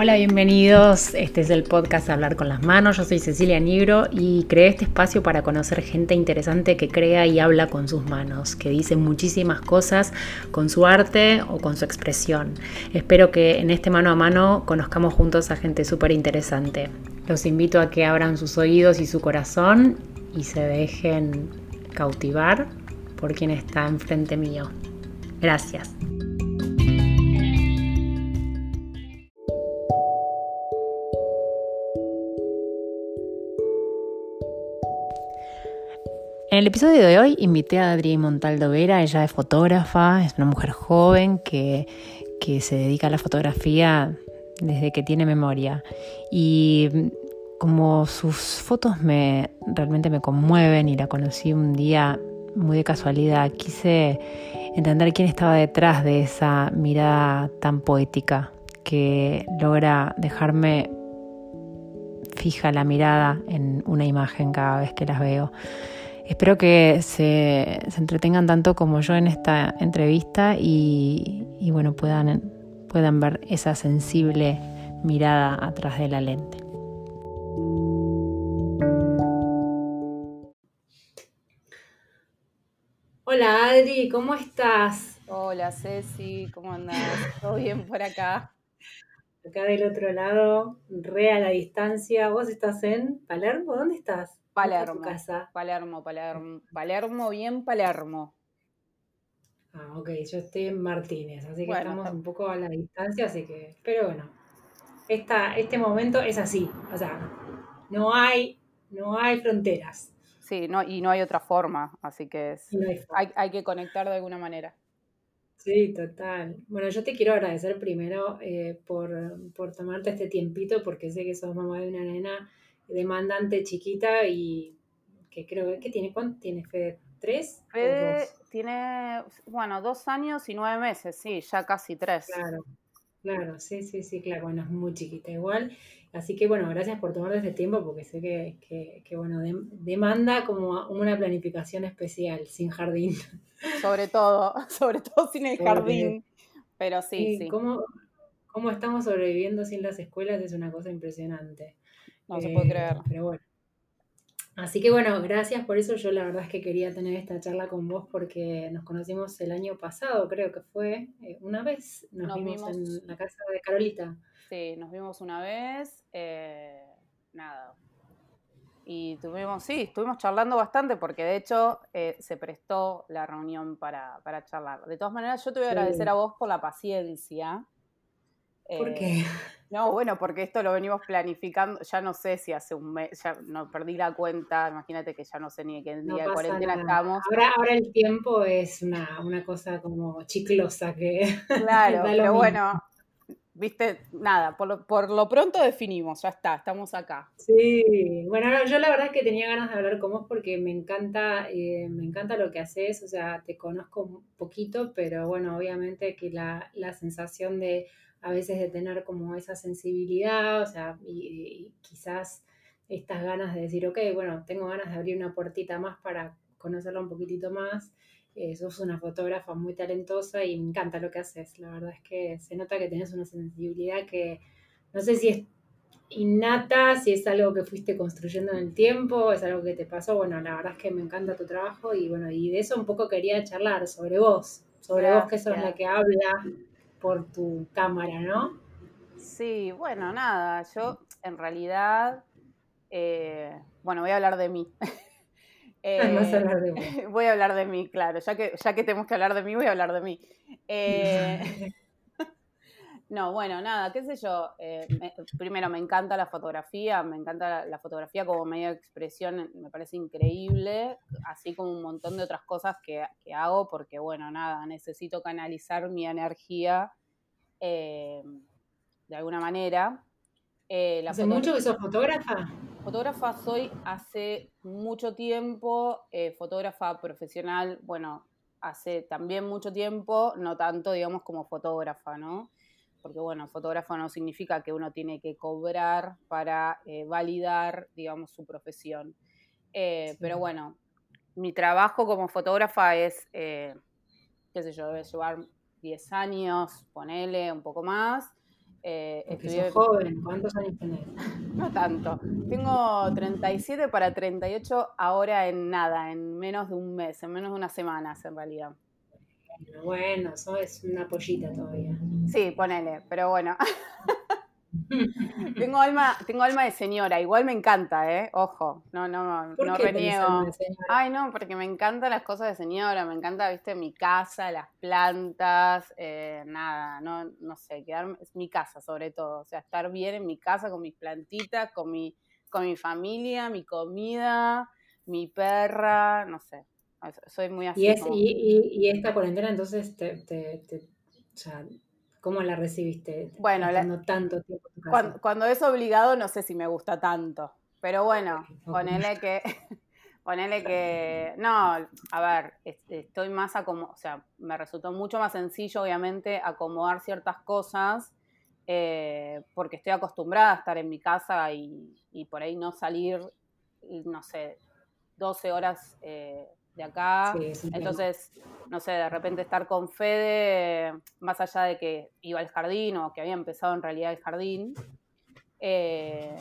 Hola, bienvenidos. Este es el podcast Hablar con las Manos. Yo soy Cecilia Nigro y creé este espacio para conocer gente interesante que crea y habla con sus manos, que dice muchísimas cosas con su arte o con su expresión. Espero que en este mano a mano conozcamos juntos a gente súper interesante. Los invito a que abran sus oídos y su corazón y se dejen cautivar por quien está enfrente mío. Gracias. En el episodio de hoy invité a Adri Montaldo Vera, ella es fotógrafa, es una mujer joven que, se dedica a la fotografía desde que tiene memoria. Y como sus fotos me realmente me conmueven y la conocí un día muy de casualidad, quise entender quién estaba detrás de esa mirada tan poética que logra dejarme fija la mirada en una imagen cada vez que las veo. Espero que se, entretengan tanto como yo en esta entrevista y, bueno, puedan, puedan ver esa sensible mirada atrás de la lente. Hola Adri, ¿cómo estás? Hola Ceci, ¿cómo andas? ¿Todo bien por acá? Acá del otro lado, re a la distancia. ¿Vos estás en Palermo? ¿Dónde estás? Palermo. Palermo, Palermo. Palermo, bien Palermo. Ah, ok, yo estoy en Martínez, así que estamos un poco a la distancia, así que, pero bueno, esta, este momento es así, o sea, no hay, no hay fronteras. Sí, no, y no hay otra forma, así que es, hay, hay, que conectar de alguna manera. Sí, total. Bueno, yo te quiero agradecer primero eh, por, por tomarte este tiempito, porque sé que sos mamá de una nena demandante chiquita y que creo que tiene, ¿cuánto tiene Fede? ¿Tres? Fede tiene, bueno, dos años y nueve meses, sí, ya casi tres. Claro, claro, sí, sí, sí, claro, bueno, es muy chiquita igual. Así que bueno, gracias por tomar este tiempo porque sé que, que, bueno, demanda como una planificación especial, sin jardín. Sobre todo, sobre todo sin el jardín. Pero sí, sí. Cómo, cómo estamos sobreviviendo sin las escuelas es una cosa impresionante. No se puede creer. Pero bueno. Así que bueno, gracias por eso. Yo la verdad es que quería tener esta charla con vos porque nos conocimos el año pasado, creo que fue eh, una vez. Nos, vimos, en la casa de Carolita. Sí, nos vimos una vez. Eh, nada. Y tuvimos, sí, estuvimos charlando bastante porque de hecho eh, se prestó la reunión para, para, charlar. De todas maneras, yo te voy a agradecer a vos por la paciencia. ¿Por qué? No, bueno, porque esto lo venimos planificando, ya no sé si hace un mes, ya no perdí la cuenta, imagínate que ya no sé ni qué día de cuarentena estamos. Ahora, ahora el tiempo es una, una cosa como chiclosa que... Claro, pero bueno, viste, nada, por lo, por lo pronto definimos, ya está, estamos acá. Sí, bueno, yo la verdad es que tenía ganas de hablar con vos porque me encanta, eh, me encanta lo que haces, o sea, te conozco un poquito, pero bueno, obviamente que la, la sensación de a veces de tener como esa sensibilidad, o sea, y, quizás estas ganas de decir, ok, bueno, tengo ganas de abrir una puertita más para conocerla un poquitito más. Eh, sos una fotógrafa muy talentosa y me encanta lo que haces. La verdad es que se nota que tenés una sensibilidad que no sé si es innata, si es algo que fuiste construyendo en el tiempo, es algo que te pasó. Bueno, la verdad es que me encanta tu trabajo y bueno, y de eso un poco quería charlar sobre vos, sobre vos que sos la que habla por tu cámara, ¿no? Sí, bueno, nada, yo en realidad, eh, bueno, voy a hablar de mí. eh, hablar de mí. Voy a hablar de mí, claro, ya que, ya que tenemos que hablar de mí, voy a hablar de mí. Eh, no, bueno, nada, qué sé yo. Eh, primero, me encanta la fotografía, me encanta la, fotografía como medio de expresión, me parece increíble, así como un montón de otras cosas que, hago, porque, bueno, nada, necesito canalizar mi energía eh, de alguna manera. Eh, ¿Hace mucho que sos fotógrafa? Fotógrafa soy hace mucho tiempo, fotógrafa profesional, bueno, hace también mucho tiempo, no tanto, digamos, como fotógrafa, ¿no? porque bueno, fotógrafo no significa que uno tiene que cobrar para eh, validar, digamos, su profesión. Eh, pero bueno, mi trabajo como fotógrafa es, eh, qué sé yo, debe llevar 10 años, ponele un poco más. Eh, estudié... joven, ¿cuántos años tenés? No tanto. Tengo 37 para 38 ahora en nada, en menos de un mes, en menos de unas semanas en realidad. Bueno, eso es una pollita todavía. Sí, ponele, pero bueno. tengo alma, tengo alma de señora, igual me encanta, ¿eh? Ojo, no, no, no reniego. Ay, no, porque me encantan las cosas de señora, me encanta, viste, mi casa, las plantas, eh, nada, no, no sé, quedarme, es mi casa sobre todo, o sea, estar bien en mi casa con mis plantitas, con mi, con mi familia, mi comida, mi perra, no sé, soy muy así. Y, y, esta cuarentena entonces te, te, te o sea, ¿Cómo la recibiste? Bueno, tanto tiempo Cuando, es obligado no sé si me gusta tanto, pero bueno, ponele que, ponele que, no, a ver, estoy más acomodado, o sea, me resultó mucho más sencillo, obviamente, acomodar ciertas cosas, eh, porque estoy acostumbrada a estar en mi casa y, por ahí no salir, no sé, 12 horas eh, de acá. Entonces, no sé, de repente estar con Fede, más allá de que iba al jardín o que había empezado en realidad el jardín, eh,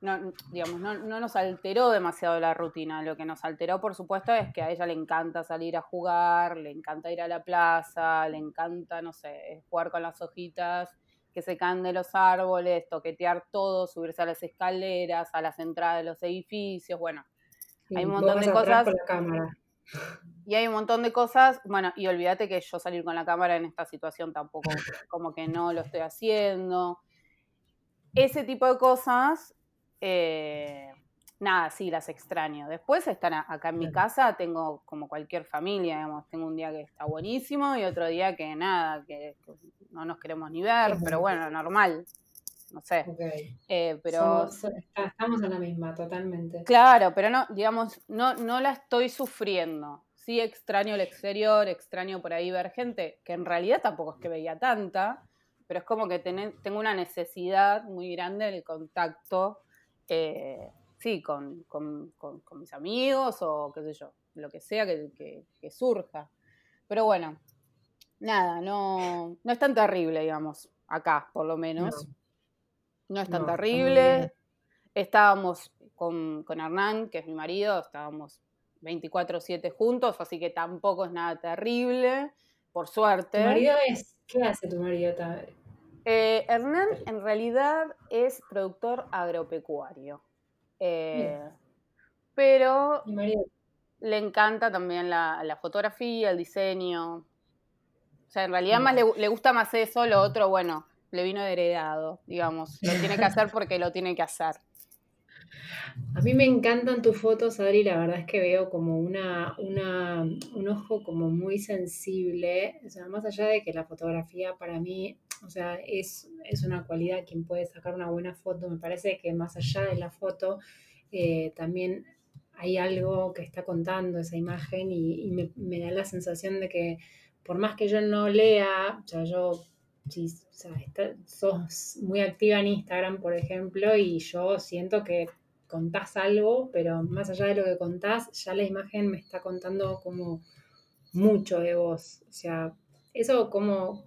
no, digamos, no, nos alteró demasiado la rutina. Lo que nos alteró, por supuesto, es que a ella le encanta salir a jugar, le encanta ir a la plaza, le encanta, no sé, jugar con las hojitas que se caen de los árboles, toquetear todo, subirse a las escaleras, a las entradas de los edificios, bueno. hay un montón de cosas. Y hay un montón de cosas, bueno, y olvídate que yo salir con la cámara en esta situación tampoco, como que no lo estoy haciendo. Ese tipo de cosas, eh, nada, sí, las extraño. Después están acá en mi casa, tengo como cualquier familia, digamos, tengo un día que está buenísimo y otro día que nada, que, no nos queremos ni ver, pero bueno, normal no sé. Eh, pero estamos en la misma, totalmente. Claro, pero no, digamos, no, no la estoy sufriendo. Sí extraño el exterior, extraño por ahí ver gente, que en realidad tampoco es que veía tanta, pero es como que tengo una necesidad muy grande del contacto, eh, sí, con, mis amigos o qué sé yo, lo que sea que, surja. Pero bueno, nada, no, no es tan terrible, digamos, acá por lo menos. No es tan terrible. Estábamos con, con Hernán, que es mi marido, estábamos 24-7 juntos, así que tampoco es nada terrible, por suerte. ¿Tu marido es? ¿Qué hace tu marido? Eh, Hernán en realidad es productor agropecuario. Eh, pero le encanta también la, fotografía, el diseño. O sea, en realidad más le, le, gusta más eso, lo otro, bueno, le vino heredado, digamos. Lo tiene que hacer porque lo tiene que hacer. A mí me encantan tus fotos, Adri, la verdad es que veo como una, una, un ojo como muy sensible, o sea, más allá de que la fotografía para mí, o sea, es, es una cualidad quien puede sacar una buena foto, me parece que más allá de la foto, eh, también hay algo que está contando esa imagen y, me, me da la sensación de que por más que yo no lea, o sea, yo si sos muy activa en Instagram, por ejemplo, y yo siento que contás algo, pero más allá de lo que contás, ya la imagen me está contando como mucho de vos. O sea, eso como,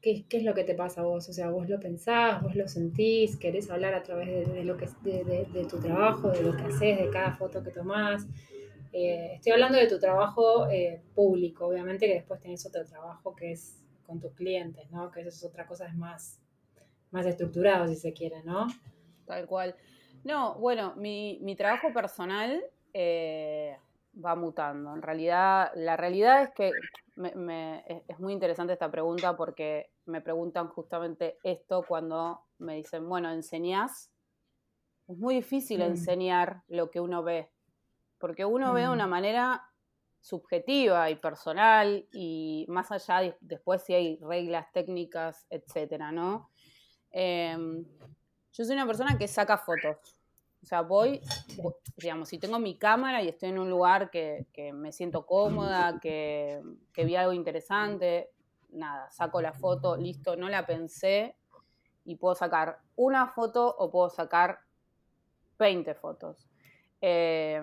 ¿qué, es lo que te pasa a vos? O sea, vos lo pensás, vos lo sentís, querés hablar a través de, lo que, de, tu trabajo, de lo que haces, de cada foto que tomás. Eh, estoy hablando de tu trabajo eh, público, obviamente que después tenés otro trabajo que es con tus clientes, ¿no? Que eso es otra cosa, es más, más estructurado, si se quiere, ¿no? Tal cual. No, bueno, mi, trabajo personal eh, va mutando. En realidad, la realidad es que es muy interesante esta pregunta porque me preguntan justamente esto cuando me dicen, bueno, ¿enseñás? Es muy difícil mm. enseñar lo que uno ve, porque uno ve de una mm. manera subjetiva y personal y más allá después si hay reglas técnicas, etcétera, ¿no? Em, yo soy una persona que saca fotos. O sea, voy, digamos, si tengo mi cámara y estoy en un lugar que, me siento cómoda, que, que, vi algo interesante, nada, saco la foto, listo, no la pensé y puedo sacar una foto o puedo sacar 20 fotos. Eh,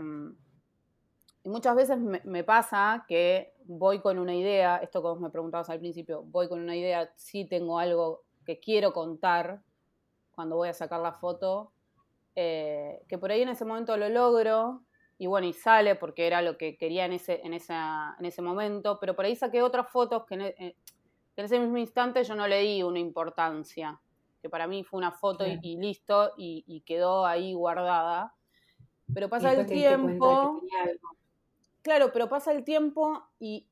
y muchas veces me, pasa que voy con una idea, esto que vos me preguntabas al principio, voy con una idea, sí tengo algo que quiero contar cuando voy a sacar la foto, eh, que por ahí en ese momento lo logro, y bueno, y sale porque era lo que quería en ese, en esa, en ese momento, pero por ahí saqué otras fotos que en, e, ese mismo instante yo no le di una importancia, que para mí fue una foto y, listo, y, quedó ahí guardada. Pero pasa el tiempo. Claro, pero pasa el tiempo y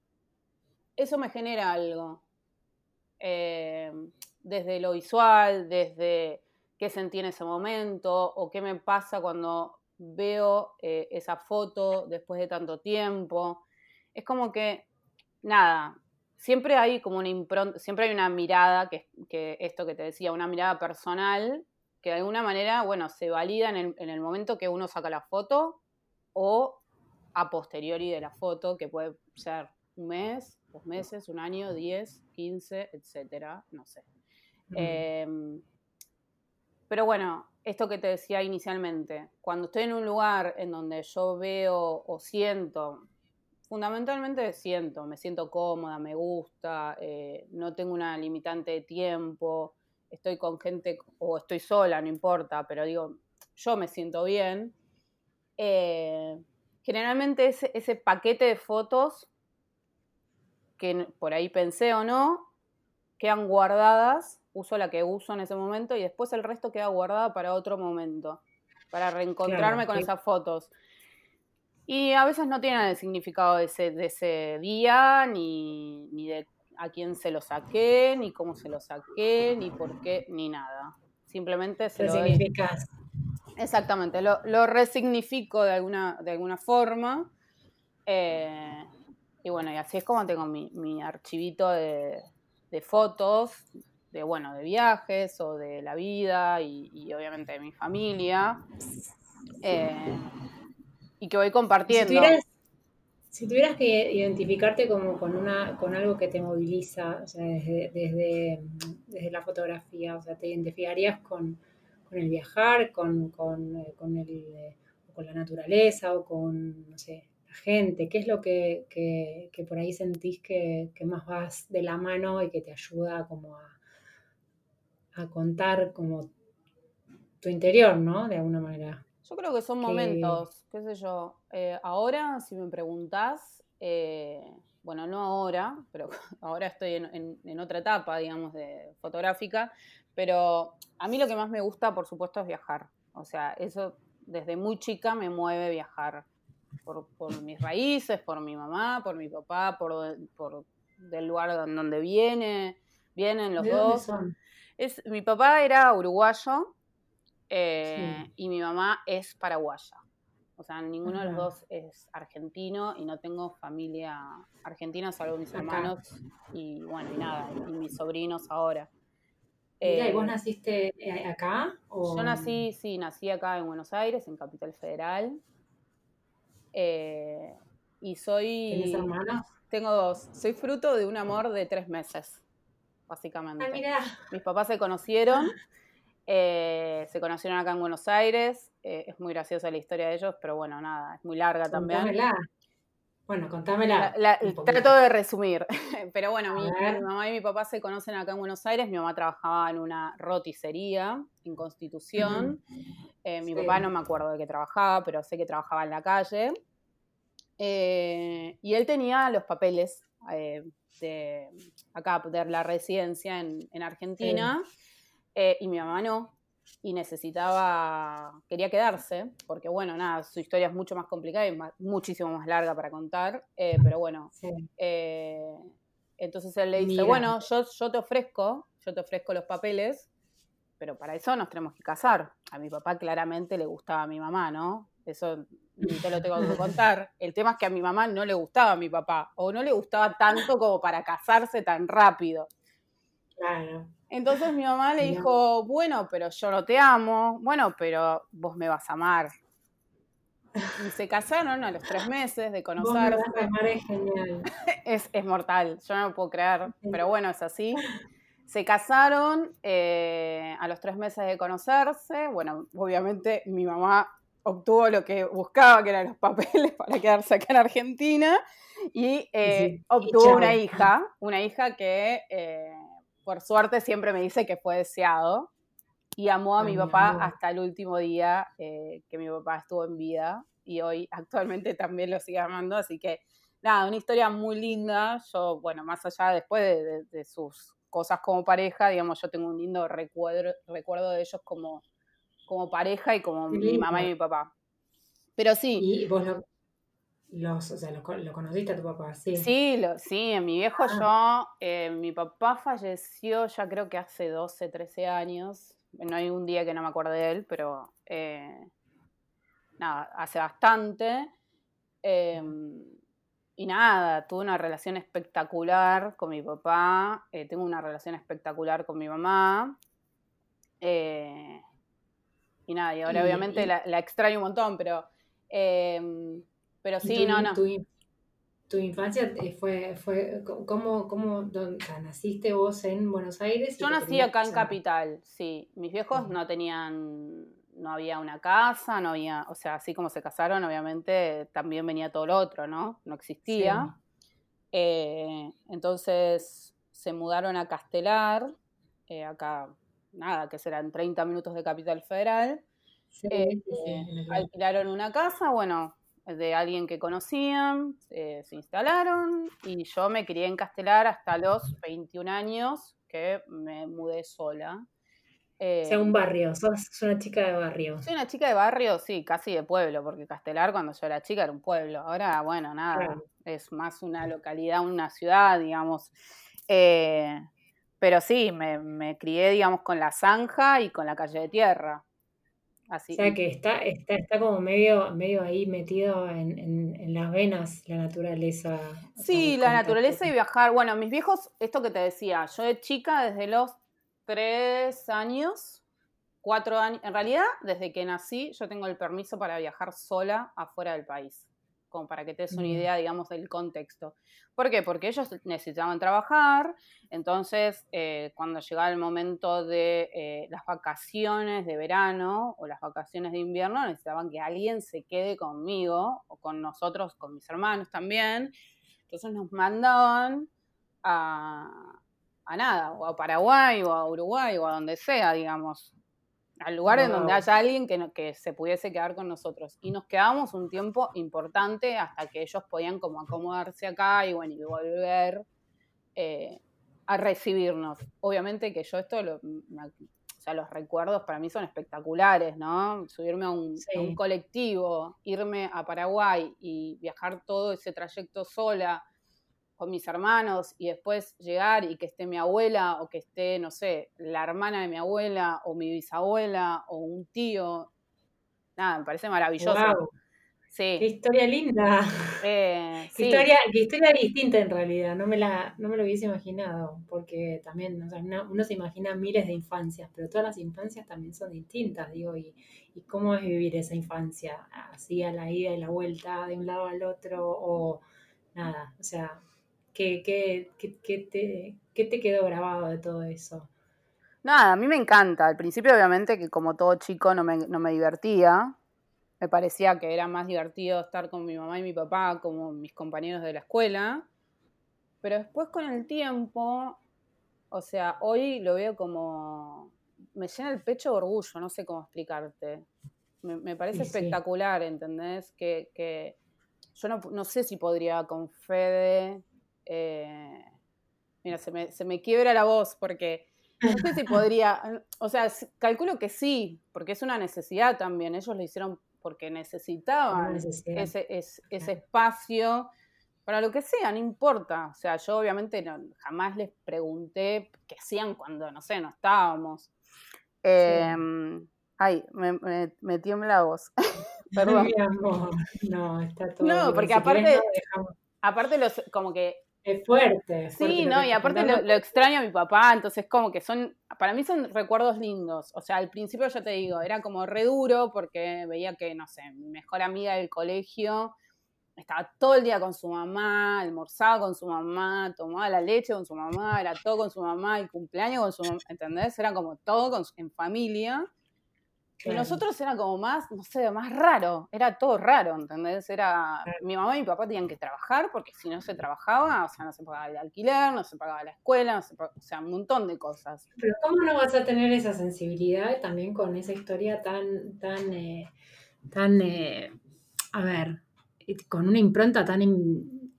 eso me genera algo. Eh, desde lo visual, desde qué sentí en ese momento o qué me pasa cuando veo eh, esa foto después de tanto tiempo. Es como que, nada, siempre hay como una impronta, siempre hay una mirada, que, que, esto que te decía, una mirada personal, que de alguna manera, bueno, se valida en el, en el momento que uno saca la foto o a posteriori de la foto, que puede ser un mes, dos meses, un año, diez, quince, etcétera, no sé. Em, pero bueno, esto que te decía inicialmente, cuando estoy en un lugar en donde yo veo o siento, fundamentalmente siento, me siento cómoda, me gusta, eh, no tengo una limitante de tiempo, estoy con gente o estoy sola, no importa, pero digo, yo me siento bien. Eh, generalmente ese, ese paquete de fotos, que por ahí pensé o no, quedan guardadas uso la que uso en ese momento y después el resto queda guardado para otro momento, para reencontrarme con esas fotos. Y a veces no tienen el significado de ese, de ese día, ni, ni de a quién se lo saqué, ni cómo se lo saqué, ni por qué, ni nada. Simplemente se lo significas. Exactamente, lo, lo, resignifico de alguna, de alguna forma. Eh, y bueno, y así es como tengo mi, mi archivito de, de fotos de, bueno, de viajes o de la vida y, obviamente de mi familia. Eh, y que voy compartiendo. Si tuvieras, que identificarte como con, una, con algo que te moviliza, o sea, desde, desde, la fotografía, o sea, te identificarías con, el viajar, con, con, eh, con, el, eh, con la naturaleza o con, no sé, la gente? ¿Qué es lo que, que por ahí sentís que, más vas de la mano y que te ayuda como a, a contar como tu interior, ¿no? De alguna manera. Yo creo que son momentos, qué sé yo. Eh, ahora, si me preguntás, eh, bueno, no ahora, pero ahora estoy en, otra etapa, digamos, de fotográfica, pero a mí lo que más me gusta, por supuesto, es viajar. O sea, eso desde muy chica me mueve viajar. Por, mis raíces, por mi mamá, por mi papá, por, por del lugar donde viene, vienen los dos. Es, mi papá era uruguayo eh, y mi mamá es paraguaya. O sea, ninguno de los dos es argentino y no tengo familia argentina, salvo mis hermanos y bueno, y nada, y mis sobrinos ahora. ¿y vos eh, naciste eh, acá? Yo nací, sí, nací acá en Buenos Aires, en Capital Federal. y soy... ¿Tienes hermanos? Tengo dos. Soy fruto de un amor de tres meses básicamente. Ah, Mis papás se conocieron, eh, se conocieron acá en Buenos Aires. Eh, es muy graciosa la historia de ellos, pero bueno, nada, es muy larga también. Bueno, contámela. trato de resumir. Pero bueno, mi, mamá y mi papá se conocen acá en Buenos Aires. Mi mamá trabajaba en una roticería en Constitución. Eh, mi papá no me acuerdo de qué trabajaba, pero sé que trabajaba en la calle. y él tenía los papeles de acá, de la residencia en, Argentina, eh, y mi mamá no, y necesitaba, quería quedarse, porque bueno, nada, su historia es mucho más complicada y muchísimo más larga para contar, eh, pero bueno, eh, entonces él le dice, bueno, yo, yo te ofrezco, yo te ofrezco los papeles, pero para eso nos tenemos que casar. A mi papá claramente le gustaba a mi mamá, ¿no? Eso ni te lo tengo que contar. El tema es que a mi mamá no le gustaba a mi papá, o no le gustaba tanto como para casarse tan rápido. Claro. Entonces mi mamá le dijo, bueno, pero yo no te amo, bueno, pero vos me vas a amar. Y se casaron a los tres meses de conocerse. es genial. Es, es, mortal, yo no lo puedo creer, pero bueno, es así. Se casaron eh, a los tres meses de conocerse. Bueno, obviamente mi mamá obtuvo lo que buscaba, que eran los papeles para quedarse acá en Argentina, y eh, obtuvo una hija, una hija que, eh, por suerte siempre me dice que fue deseado y amó a mi papá hasta el último día eh, que mi papá estuvo en vida y hoy actualmente también lo sigue amando, así que nada, una historia muy linda. Yo, bueno, más allá después de, sus cosas como pareja, digamos, yo tengo un lindo recuerdo, recuerdo de ellos como, como pareja y como mi mamá y mi papá. Pero sí. ¿Y vos lo, los, o sea, lo, conociste a tu papá? Sí, sí, lo, sí en mi viejo ah. yo, eh, mi papá falleció ya creo que hace 12, 13 años. No hay un día que no me acuerde de él, pero eh, nada, hace bastante. Em, y nada, tuve una relación espectacular con mi papá, eh, tengo una relación espectacular con mi mamá. y nada, y ahora obviamente la, la, extraño un montón, pero Em, pero sí, no, no. Tu, infancia eh, fue, fue ¿cómo, cómo naciste vos en Buenos Aires? Yo nací acá en Capital, sí. Mis viejos no tenían, no había una casa, no había, o sea, así como se casaron, obviamente también venía todo lo otro, ¿no? No existía. Eh, entonces se mudaron a Castelar, eh, acá, nada, que serán 30 minutos de Capital Federal. Eh, alquilaron una casa, bueno, de alguien que conocían, se instalaron y yo me crié en Castelar hasta los 21 años que me mudé sola. o sea, un barrio, sos una chica de barrio. Soy una chica de barrio, sí, casi de pueblo, porque Castelar cuando yo era chica era un pueblo. Ahora, bueno, nada, es más una localidad, una ciudad, digamos. Eh, pero sí, me, me, crié, digamos, con la zanja y con la calle de tierra. O sea que está, está, está como medio, medio ahí metido en, las venas la naturaleza. Sí, la naturaleza y viajar. Bueno, mis viejos, esto que te decía, yo de chica desde los tres años, cuatro años, en realidad desde que nací yo tengo el permiso para viajar sola afuera del país como para que te des una idea, digamos, del contexto. ¿Por qué? Porque ellos necesitaban trabajar, entonces eh, cuando llegaba el momento de eh, las vacaciones de verano o las vacaciones de invierno, necesitaban que alguien se quede conmigo o con nosotros, con mis hermanos también. Entonces nos mandaban a, a nada, o a Paraguay o a Uruguay o a donde sea, digamos al lugar en donde haya alguien que, que se pudiese quedar con nosotros. Y nos quedamos un tiempo importante hasta que ellos podían como acomodarse acá y bueno, y volver eh, a recibirnos. Obviamente que yo esto, lo, o sea, los recuerdos para mí son espectaculares, ¿no? Subirme a un, a un colectivo, irme a Paraguay y viajar todo ese trayecto sola con mis hermanos y después llegar y que esté mi abuela o que esté, no sé, la hermana de mi abuela o mi bisabuela o un tío. Nada, me parece maravilloso. Sí. Qué historia linda. Eh, qué, historia, qué historia distinta en realidad. No me, la, no me lo hubiese imaginado, porque también uno, se imagina miles de infancias, pero todas las infancias también son distintas, digo, y, y cómo es vivir esa infancia, así a la ida y la vuelta, de un lado al otro, o nada, o sea, ¿Qué, te, te quedó grabado de todo eso? Nada, a mí me encanta. Al principio, obviamente, que como todo chico no me, divertía. Me parecía que era más divertido estar con mi mamá y mi papá como mis compañeros de la escuela. Pero después con el tiempo, o sea, hoy lo veo como... Me llena el pecho de orgullo, no sé cómo explicarte. Me, parece espectacular, ¿entendés? Que, yo no, no, sé si podría con Fede eh, mira, se me, se me quiebra la voz porque no sé si podría, o sea, calculo que sí, porque es una necesidad también. Ellos lo hicieron porque necesitaban ese, ese, espacio para lo que sea, no importa. O sea, yo obviamente jamás les pregunté qué hacían cuando, no sé, no estábamos. Em, ay, me, me, tiembla la voz. Perdón. No, está todo. No, porque aparte, aparte los, como que es fuerte. sí, no, y aparte lo, extraño a mi papá, entonces como que son, para mí son recuerdos lindos. O sea, al principio ya te digo, era como re duro porque veía que, no sé, mi mejor amiga del colegio estaba todo el día con su mamá, almorzaba con su mamá, tomaba la leche con su mamá, era todo con su mamá, el cumpleaños con su mamá, ¿entendés? Era como todo en familia. Y nosotros era como más, no sé, más raro, era todo raro, ¿entendés? Era, mi mamá y mi papá tenían que trabajar porque si no se trabajaba, o sea, no se pagaba el alquiler, no se pagaba la escuela, o sea, un montón de cosas. Pero ¿cómo no vas a tener esa sensibilidad también con esa historia tan, tan, eh, tan, eh, a ver, con una impronta tan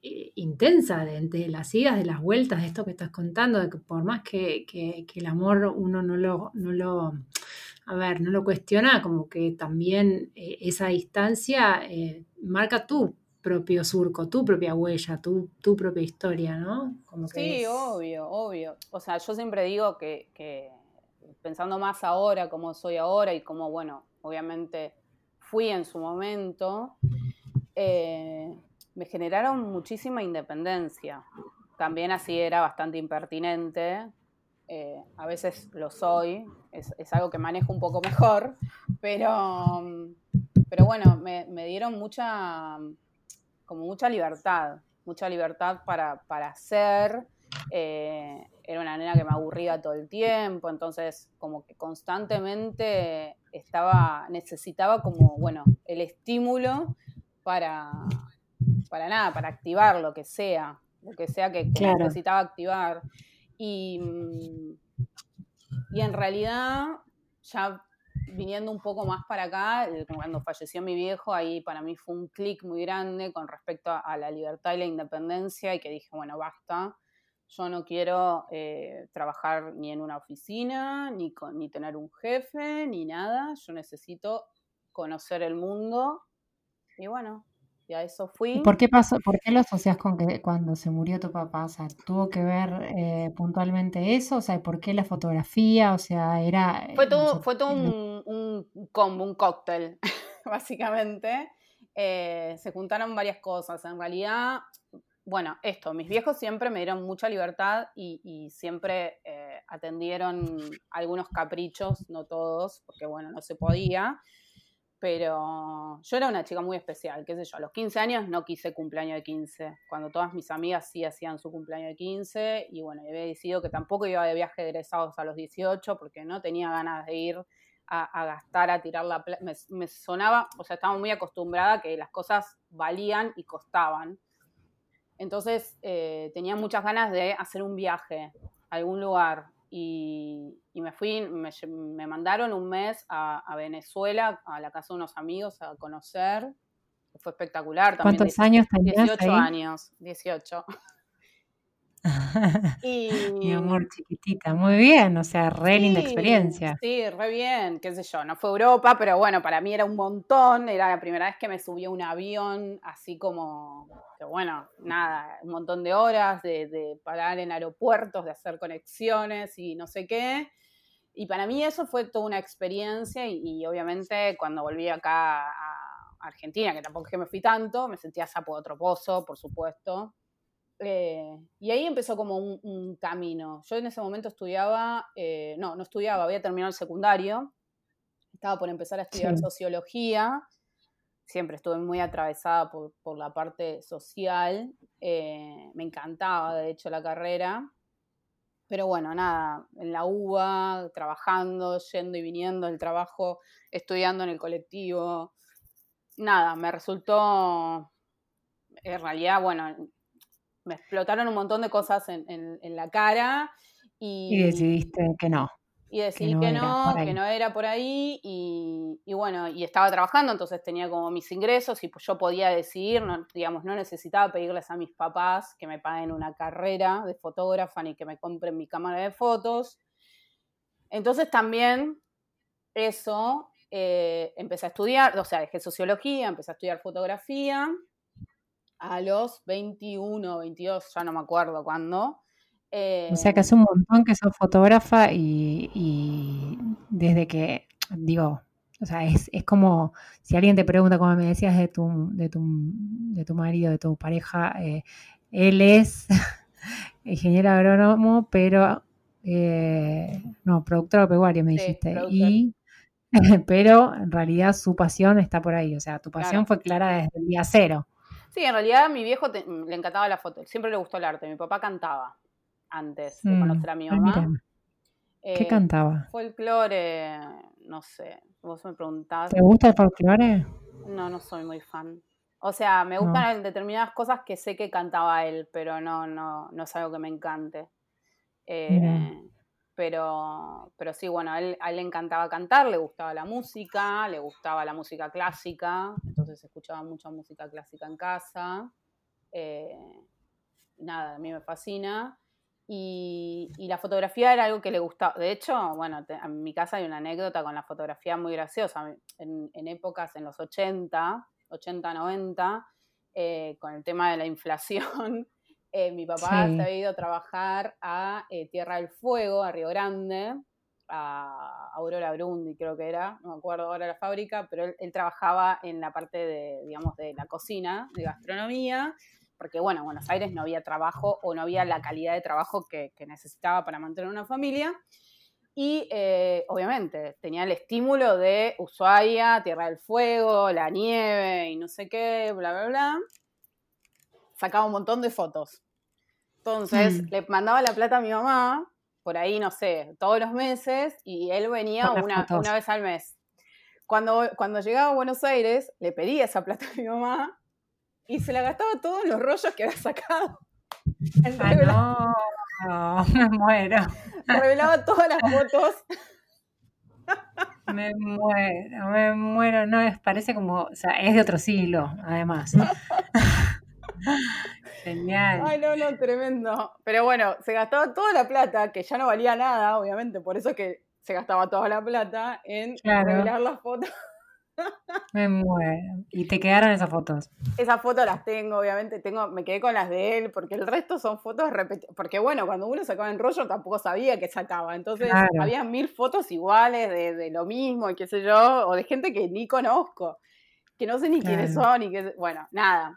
intensa de, las idas, de las vueltas, de esto que estás contando, de que por más que, que el amor uno no lo, no lo a ver, no lo cuestiona, como que también eh, esa distancia eh, marca tu propio surco, tu propia huella, tu, tu propia historia, ¿no? Como sí, obvio, obvio. O sea, yo siempre digo que, pensando más ahora, como soy ahora y como, bueno, obviamente fui en su momento, eh, me generaron muchísima independencia. También así era bastante impertinente, eh, a veces lo soy, es, algo que manejo un poco mejor, pero, pero bueno, me, dieron mucha, como mucha libertad, mucha libertad para, hacer. Eh, era una nena que me aburría todo el tiempo, entonces como que constantemente estaba, necesitaba como, bueno, el estímulo para, para nada, para activar lo que sea, lo que sea que, necesitaba activar. Mm, y, en realidad, ya viniendo un poco más para acá, cuando falleció mi viejo, ahí para mí fue un clic muy grande con respecto a, la libertad y la independencia y que dije, bueno, basta, yo no quiero eh, trabajar ni en una oficina, ni, ni tener un jefe, ni nada, yo necesito conocer el mundo. Y bueno, y a eso fui. ¿Por qué pasó? ¿Por qué lo asocias con que cuando se murió tu papá? O sea, ¿tuvo que ver eh, puntualmente eso? O sea, ¿por qué la fotografía? O sea, era... Fue todo, fue todo un, un combo, un cóctel, básicamente. Eh, se juntaron varias cosas. En realidad, bueno, esto, mis viejos siempre me dieron mucha libertad y, siempre eh, atendieron algunos caprichos, no todos, porque bueno, no se podía pero yo era una chica muy especial, qué sé yo, a los 15 años no quise cumpleaños de 15, cuando todas mis amigas sí hacían su cumpleaños de 15 y bueno, había decidido que tampoco iba de viaje egresados a los 18 porque no tenía ganas de ir a, gastar, a tirar la plata, me, sonaba, o sea, estaba muy acostumbrada a que las cosas valían y costaban. Entonces eh, tenía muchas ganas de hacer un viaje a algún lugar, y, me fui, me, mandaron un mes a, Venezuela, a la casa de unos amigos, a conocer. Fue espectacular. También, ¿Cuántos años tenías 18 años, 18. y... Mi amor, chiquitita, muy bien, o sea, re linda experiencia. Sí, re bien, qué sé yo, no fue Europa, pero bueno, para mí era un montón, era la primera vez que me subí a un avión, así como, que bueno, nada, un montón de horas de, parar en aeropuertos, de hacer conexiones y no sé qué. Y para mí eso fue toda una experiencia y, obviamente cuando volví acá a Argentina, que tampoco es que me fui tanto, me sentía sapo de otro pozo, por supuesto. Eh, y ahí empezó como un, camino. Yo en ese momento estudiaba, eh, no, no estudiaba, había terminado el secundario, estaba por empezar a estudiar sociología, siempre estuve muy atravesada por, la parte social, eh, me encantaba de hecho la carrera, pero bueno, nada, en la UBA, trabajando, yendo y viniendo del trabajo, estudiando en el colectivo, nada, me resultó, en realidad, bueno, me explotaron un montón de cosas en, la cara. Y, decidiste que no. Y decidí que no, que no, era por ahí. Y, bueno, y estaba trabajando, entonces tenía como mis ingresos y pues yo podía decidir, no, digamos, no necesitaba pedirles a mis papás que me paguen una carrera de fotógrafa ni que me compren mi cámara de fotos. Entonces también eso, eh, empecé a estudiar, o sea, dejé sociología, empecé a estudiar fotografía a los 21, 22, ya no me acuerdo cuándo. o sea que hace un montón que sos fotógrafa y, desde que, digo, o sea, es, como si alguien te pregunta, como me decías, de tu, de tu, de tu marido, de tu pareja, eh, él es ingeniero agrónomo, pero, eh, no, productor agropecuario me dijiste. Y, pero en realidad su pasión está por ahí, o sea, tu pasión fue clara desde el día cero. Sí, en realidad a mi viejo le encantaba la foto, siempre le gustó el arte. Mi papá cantaba antes de mm, conocer a mi mamá. ¿Qué eh, cantaba? Folclore, no sé, vos me preguntás. ¿Te gusta el folclore? No, no soy muy fan. O sea, me gustan determinadas cosas que sé que cantaba él, pero no, no, no es algo que me encante. Eh, pero, pero sí, bueno, a él, le encantaba cantar, le gustaba la música, le gustaba la música clásica, entonces escuchaba mucha música clásica en casa. Eh, nada, a mí me fascina. Y, la fotografía era algo que le gustaba. De hecho, bueno, en mi casa hay una anécdota con la fotografía muy graciosa. En, épocas, en los 80, 80, 90, con el tema de la inflación, eh, mi papá se había ido a trabajar a eh, Tierra del Fuego, a Río Grande, a Aurora Brundi, creo que era, no me acuerdo ahora la fábrica, pero él, él, trabajaba en la parte de, digamos, de la cocina, de gastronomía, porque bueno, en Buenos Aires no había trabajo o no había la calidad de trabajo que, necesitaba para mantener una familia. Y eh, obviamente tenía el estímulo de Ushuaia, Tierra del Fuego, la nieve y no sé qué, bla, bla, bla. Sacaba un montón de fotos. Entonces mm. le mandaba la plata a mi mamá, por ahí, no sé, todos los meses, y él venía una, una, vez al mes. Cuando, cuando llegaba a Buenos Aires, le pedía esa plata a mi mamá y se la gastaba todo en los rollos que había sacado. Ah, no, me muero. Revelaba todas las fotos. Me muero, me muero. No, es, parece como, o sea, es de otro siglo, además. Genial. Ay, no, no, tremendo. Pero bueno, se gastaba toda la plata, que ya no valía nada, obviamente, por eso es que se gastaba toda la plata en revelar las fotos. Me muero. ¿Y te quedaron esas fotos? Esas fotos las tengo, obviamente. Tengo, me quedé con las de él, porque el resto son fotos repetidas. Porque bueno, cuando uno sacaba en rollo tampoco sabía que sacaba. Entonces había mil fotos iguales de, lo mismo, y qué sé yo, o de gente que ni conozco, que no sé ni quiénes son, y que, bueno, nada.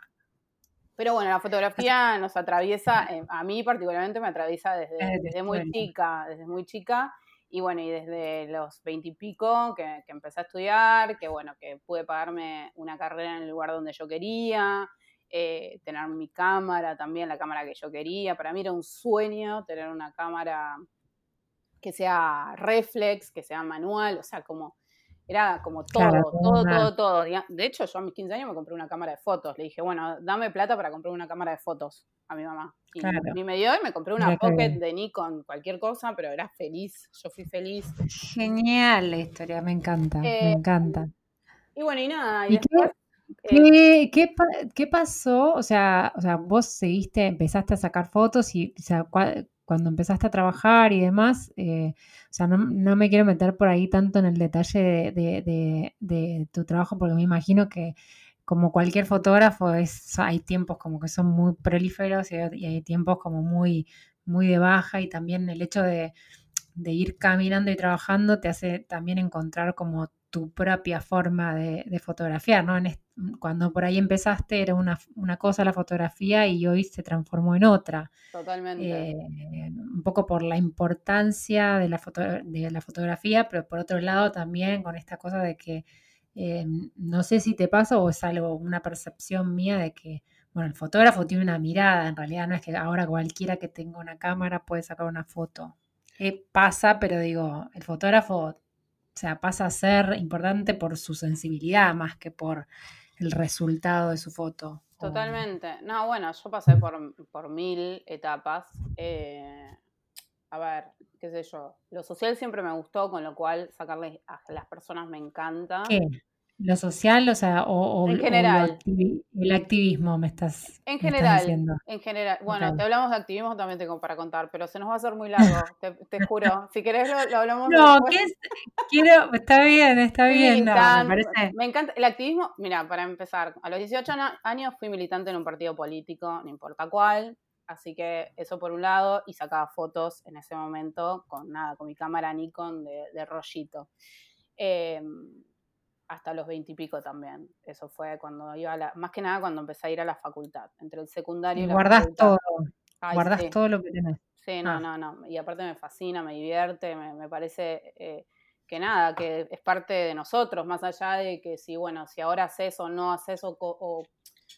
Pero bueno, la fotografía nos atraviesa, eh, a mí particularmente me atraviesa desde, desde muy chica, desde muy chica y bueno, y desde los veintipico que, que empecé a estudiar, que bueno, que pude pagarme una carrera en el lugar donde yo quería, eh, tener mi cámara también, la cámara que yo quería. Para mí era un sueño tener una cámara que sea reflex, que sea manual, o sea, como era como todo, todo, todo, todo. De hecho, yo a mis 15 años me compré una cámara de fotos. Le dije, bueno, dame plata para comprar una cámara de fotos a mi mamá. Y, me dio y me compré una Pocket de Nikon, cualquier cosa, pero era feliz. Yo fui feliz. Genial la historia, me encanta, me eh, encanta. Y bueno, y nada. ¿Y, eh, qué, qué, pasó? O sea, o sea, vos seguiste, empezaste a sacar fotos y, o sea, cuando empezaste a trabajar y demás, eh, o sea, no, me quiero meter por ahí tanto en el detalle de, tu trabajo, porque me imagino que como cualquier fotógrafo es, hay tiempos como que son muy prolíferos y, hay tiempos como muy, muy de baja y también el hecho de, ir caminando y trabajando te hace también encontrar como tu propia forma de, fotografiar, ¿no? cuando por ahí empezaste era una, cosa la fotografía y hoy se transformó en otra. Totalmente. Eh, un poco por la importancia de la, de la fotografía, pero por otro lado también con esta cosa de que eh, no sé si te pasa o es algo, una percepción mía de que, bueno, el fotógrafo tiene una mirada, en realidad no es que ahora cualquiera que tenga una cámara puede sacar una foto. Eh, pasa, pero digo, el fotógrafo o sea, pasa a ser importante por su sensibilidad más que por el resultado de su foto. Totalmente. No, bueno, yo pasé por, mil etapas. Eh, a ver, qué sé yo. Lo social siempre me gustó, con lo cual sacarle a las personas me encanta. ¿Qué? Lo social, o sea, o, en general. el activismo me estás En general, en general. Bueno, te hablamos de activismo también tengo para contar, pero se nos va a hacer muy largo, te, juro. Si querés lo, hablamos No, ¿qué es? quiero, está bien, está bien, me parece. Me encanta el activismo, mira, para empezar, a los 18 años fui militante en un partido político, no importa cuál, así que eso por un lado, y sacaba fotos en ese momento con nada, con mi cámara Nikon de, de rollito. Eh, hasta los veintipico también. Eso fue cuando iba a la, más que nada cuando empecé a ir a la facultad, entre el secundario y, la guardas todo, guardas todo lo que tenés. Sí, no, ah. no, no. Y aparte me fascina, me divierte, me, parece eh, que nada, que es parte de nosotros, más allá de que si, bueno, si ahora haces o no haces o, o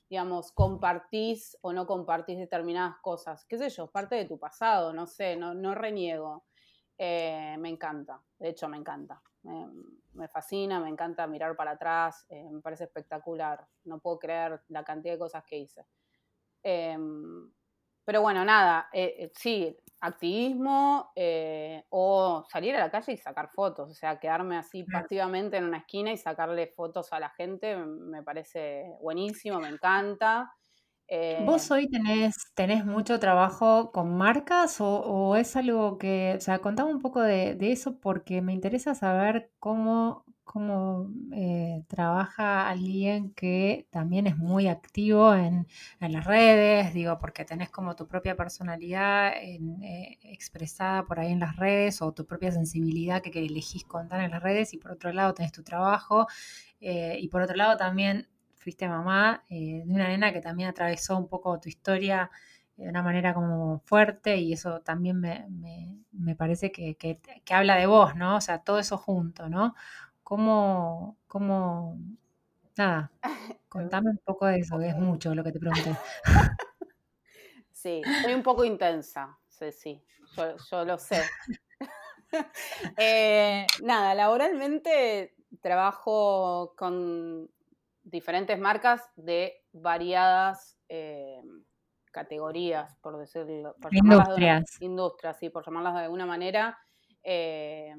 digamos, compartís o no compartís determinadas cosas, qué sé yo, es parte de tu pasado, no sé, no, no reniego. Eh, me encanta, de hecho me encanta me fascina, me encanta mirar para atrás, eh, me parece espectacular. No puedo creer la cantidad de cosas que hice. Em, pero bueno, nada, eh, sí, activismo o salir a la calle y sacar fotos, o sea, quedarme así pasivamente en una esquina y sacarle fotos a la gente me parece buenísimo, me encanta. ¿Vos hoy tenés, tenés mucho trabajo con marcas o, es algo que, o sea, contame un poco de, eso porque me interesa saber cómo, cómo eh, trabaja alguien que también es muy activo en, las redes, digo, porque tenés como tu propia personalidad eh, expresada por ahí en las redes o tu propia sensibilidad que, elegís contar en las redes y por otro lado tenés tu trabajo eh, y por otro lado también fuiste mamá eh, de una nena que también atravesó un poco tu historia de una manera como fuerte y eso también me, parece que, habla de vos, ¿no? O sea, todo eso junto, ¿no? ¿Cómo, cómo, nada, contame un poco de eso, que es mucho lo que te pregunté. Sí, soy un poco intensa, sí, sí, yo, lo sé. Eh, nada, laboralmente trabajo con diferentes marcas de variadas eh, categorías, por decirlo. Por industrias. industrias, sí, por llamarlas de alguna manera. Eh,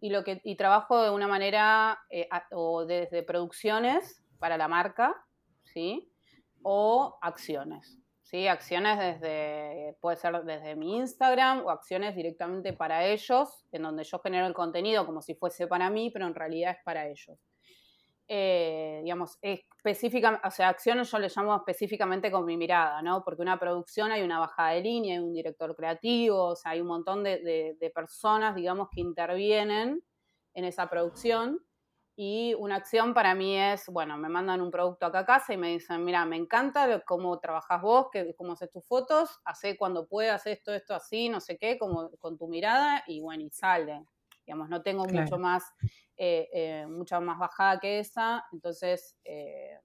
y, lo que, y trabajo de una manera eh, o desde producciones para la marca, ¿sí? O acciones. ¿sí? Acciones desde, puede ser desde mi Instagram o acciones directamente para ellos, en donde yo genero el contenido como si fuese para mí, pero en realidad es para ellos eh, digamos, específica, o sea, acciones yo le llamo específicamente con mi mirada, ¿no? Porque una producción hay una bajada de línea, hay un director creativo, o sea, hay un montón de, personas, digamos, que intervienen en esa producción. Y una acción para mí es, bueno, me mandan un producto acá a casa y me dicen, mira, me encanta cómo trabajas vos, que, cómo haces tus fotos, hace cuando puedas esto, esto así, no sé qué, como con tu mirada, y bueno, y sale. Digamos, no tengo mucho más eh, eh, mucha más bajada que esa, entonces eh,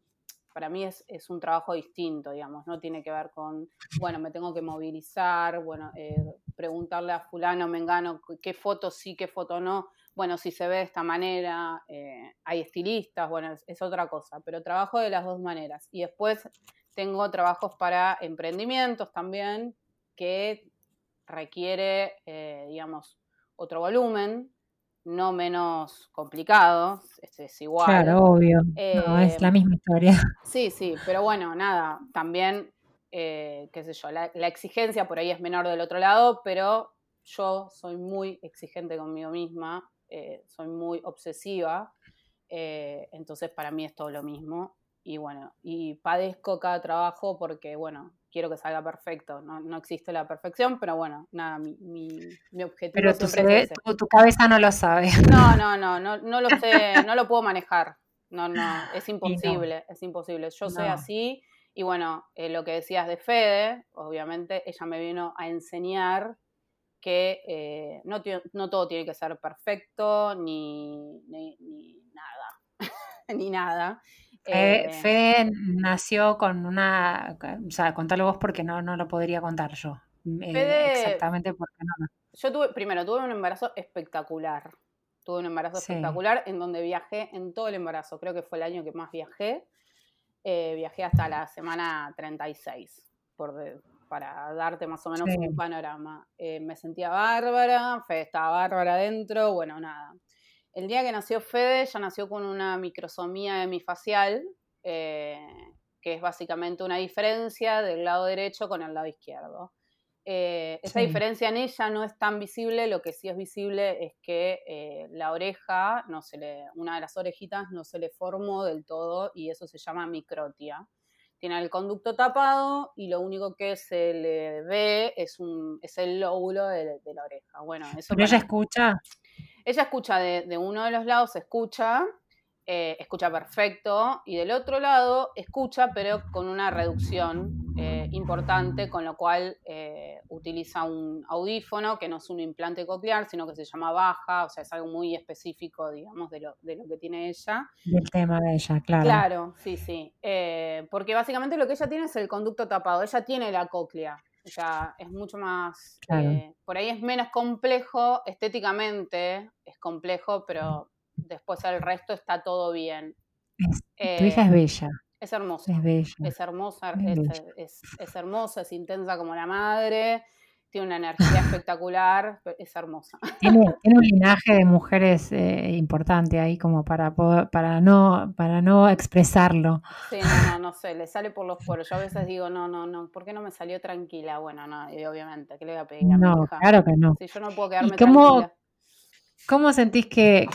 para mí es, un trabajo distinto, digamos, no tiene que ver con, bueno, me tengo que movilizar, bueno, preguntarle a fulano, mengano, qué foto sí, qué foto no, bueno, si se ve de esta manera, hay estilistas, bueno, es, otra cosa, pero trabajo de las dos maneras. Y después tengo trabajos para emprendimientos también, que requiere, digamos, otro volumen, no menos complicado, es, igual. Claro, obvio. no, es la em, misma historia. Sí, sí, pero bueno, nada, también, eh, qué sé yo, la, exigencia por ahí es menor del otro lado, pero yo soy muy exigente conmigo misma, eh, soy muy obsesiva, eh, entonces para mí es todo lo mismo. Y bueno, y padezco cada trabajo porque, bueno, quiero que salga perfecto. No, no existe la perfección, pero bueno, nada, mi, mi, mi objetivo pero tu, es tu, cabeza no lo sabe. No, no, no, no, no lo sé, no lo puedo manejar. No, no, es imposible, es imposible. Yo soy así y bueno, eh, lo que decías de Fede, obviamente ella me vino a enseñar que eh, no, no, todo tiene que ser perfecto ni, ni, ni nada, ni nada. Eh, Fede nació con una, o sea, contalo vos porque no, no lo podría contar yo. Eh, exactamente porque no, Yo tuve, primero, tuve un embarazo espectacular. Tuve un embarazo espectacular en donde viajé en todo el embarazo. Creo que fue el año que más viajé. Eh, viajé hasta la semana 36, por para darte más o menos un panorama. me sentía bárbara, Fede estaba bárbara adentro, bueno, nada. El día que nació Fede, ya nació con una microsomía hemifacial, eh, que es básicamente una diferencia del lado derecho con el lado izquierdo. Eh, esa diferencia en ella no es tan visible, lo que sí es visible es que eh, la oreja, no se le, una de las orejitas no se le formó del todo y eso se llama microtia. Tiene el conducto tapado y lo único que se le ve es, un, es el lóbulo de, la oreja. Bueno, eso ¿Pero ella escucha? Ella escucha de, uno de los lados, escucha, eh, escucha perfecto, y del otro lado escucha, pero con una reducción eh, importante, con lo cual eh, utiliza un audífono que no es un implante coclear, sino que se llama baja, o sea, es algo muy específico, digamos, de lo, de lo que tiene ella. Del tema de ella, claro. Claro, sí, sí. porque básicamente lo que ella tiene es el conducto tapado, ella tiene la cóclea. O sea, es mucho más, eh, por ahí es menos complejo, estéticamente es complejo, pero después el resto está todo bien. tu hija es eh, bella. Es hermosa. Es bella. Es hermosa, es, es, hermosa, es intensa como la madre, tiene una energía espectacular, es hermosa. Tiene, un linaje de mujeres eh, importante ahí como para para no, para no expresarlo. Sí, no, no, no sé, le sale por los poros. Yo a veces digo, no, no, no, ¿por qué no me salió tranquila? Bueno, no, obviamente, ¿qué le voy a pedir a no, mi hija? claro que no. Si yo no puedo quedarme tranquila. ¿Cómo sentís que,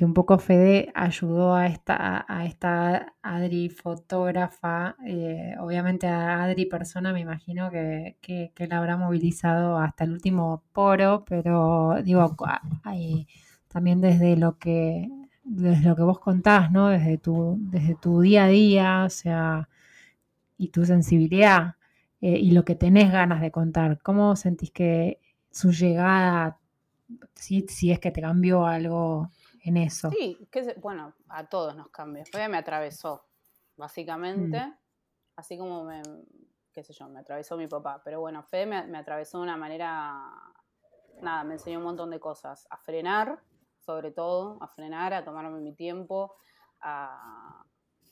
un poco Fede ayudó a esta, a esta Adri fotógrafa? Eh, obviamente a Adri persona me imagino que, que, la habrá movilizado hasta el último poro, pero digo, también desde lo que desde lo que vos contás, ¿no? Desde tu, desde tu día a día, o sea, y tu sensibilidad eh, y lo que tenés ganas de contar. ¿Cómo sentís que su llegada si, si es que te cambió algo en eso. Sí, que, bueno, a todos nos cambió. Fue me atravesó, básicamente, mm. así como me, qué sé yo, me atravesó mi papá. Pero bueno, Fede me, atravesó de una manera, nada, me enseñó un montón de cosas. A frenar, sobre todo, a frenar, a tomarme mi tiempo, a,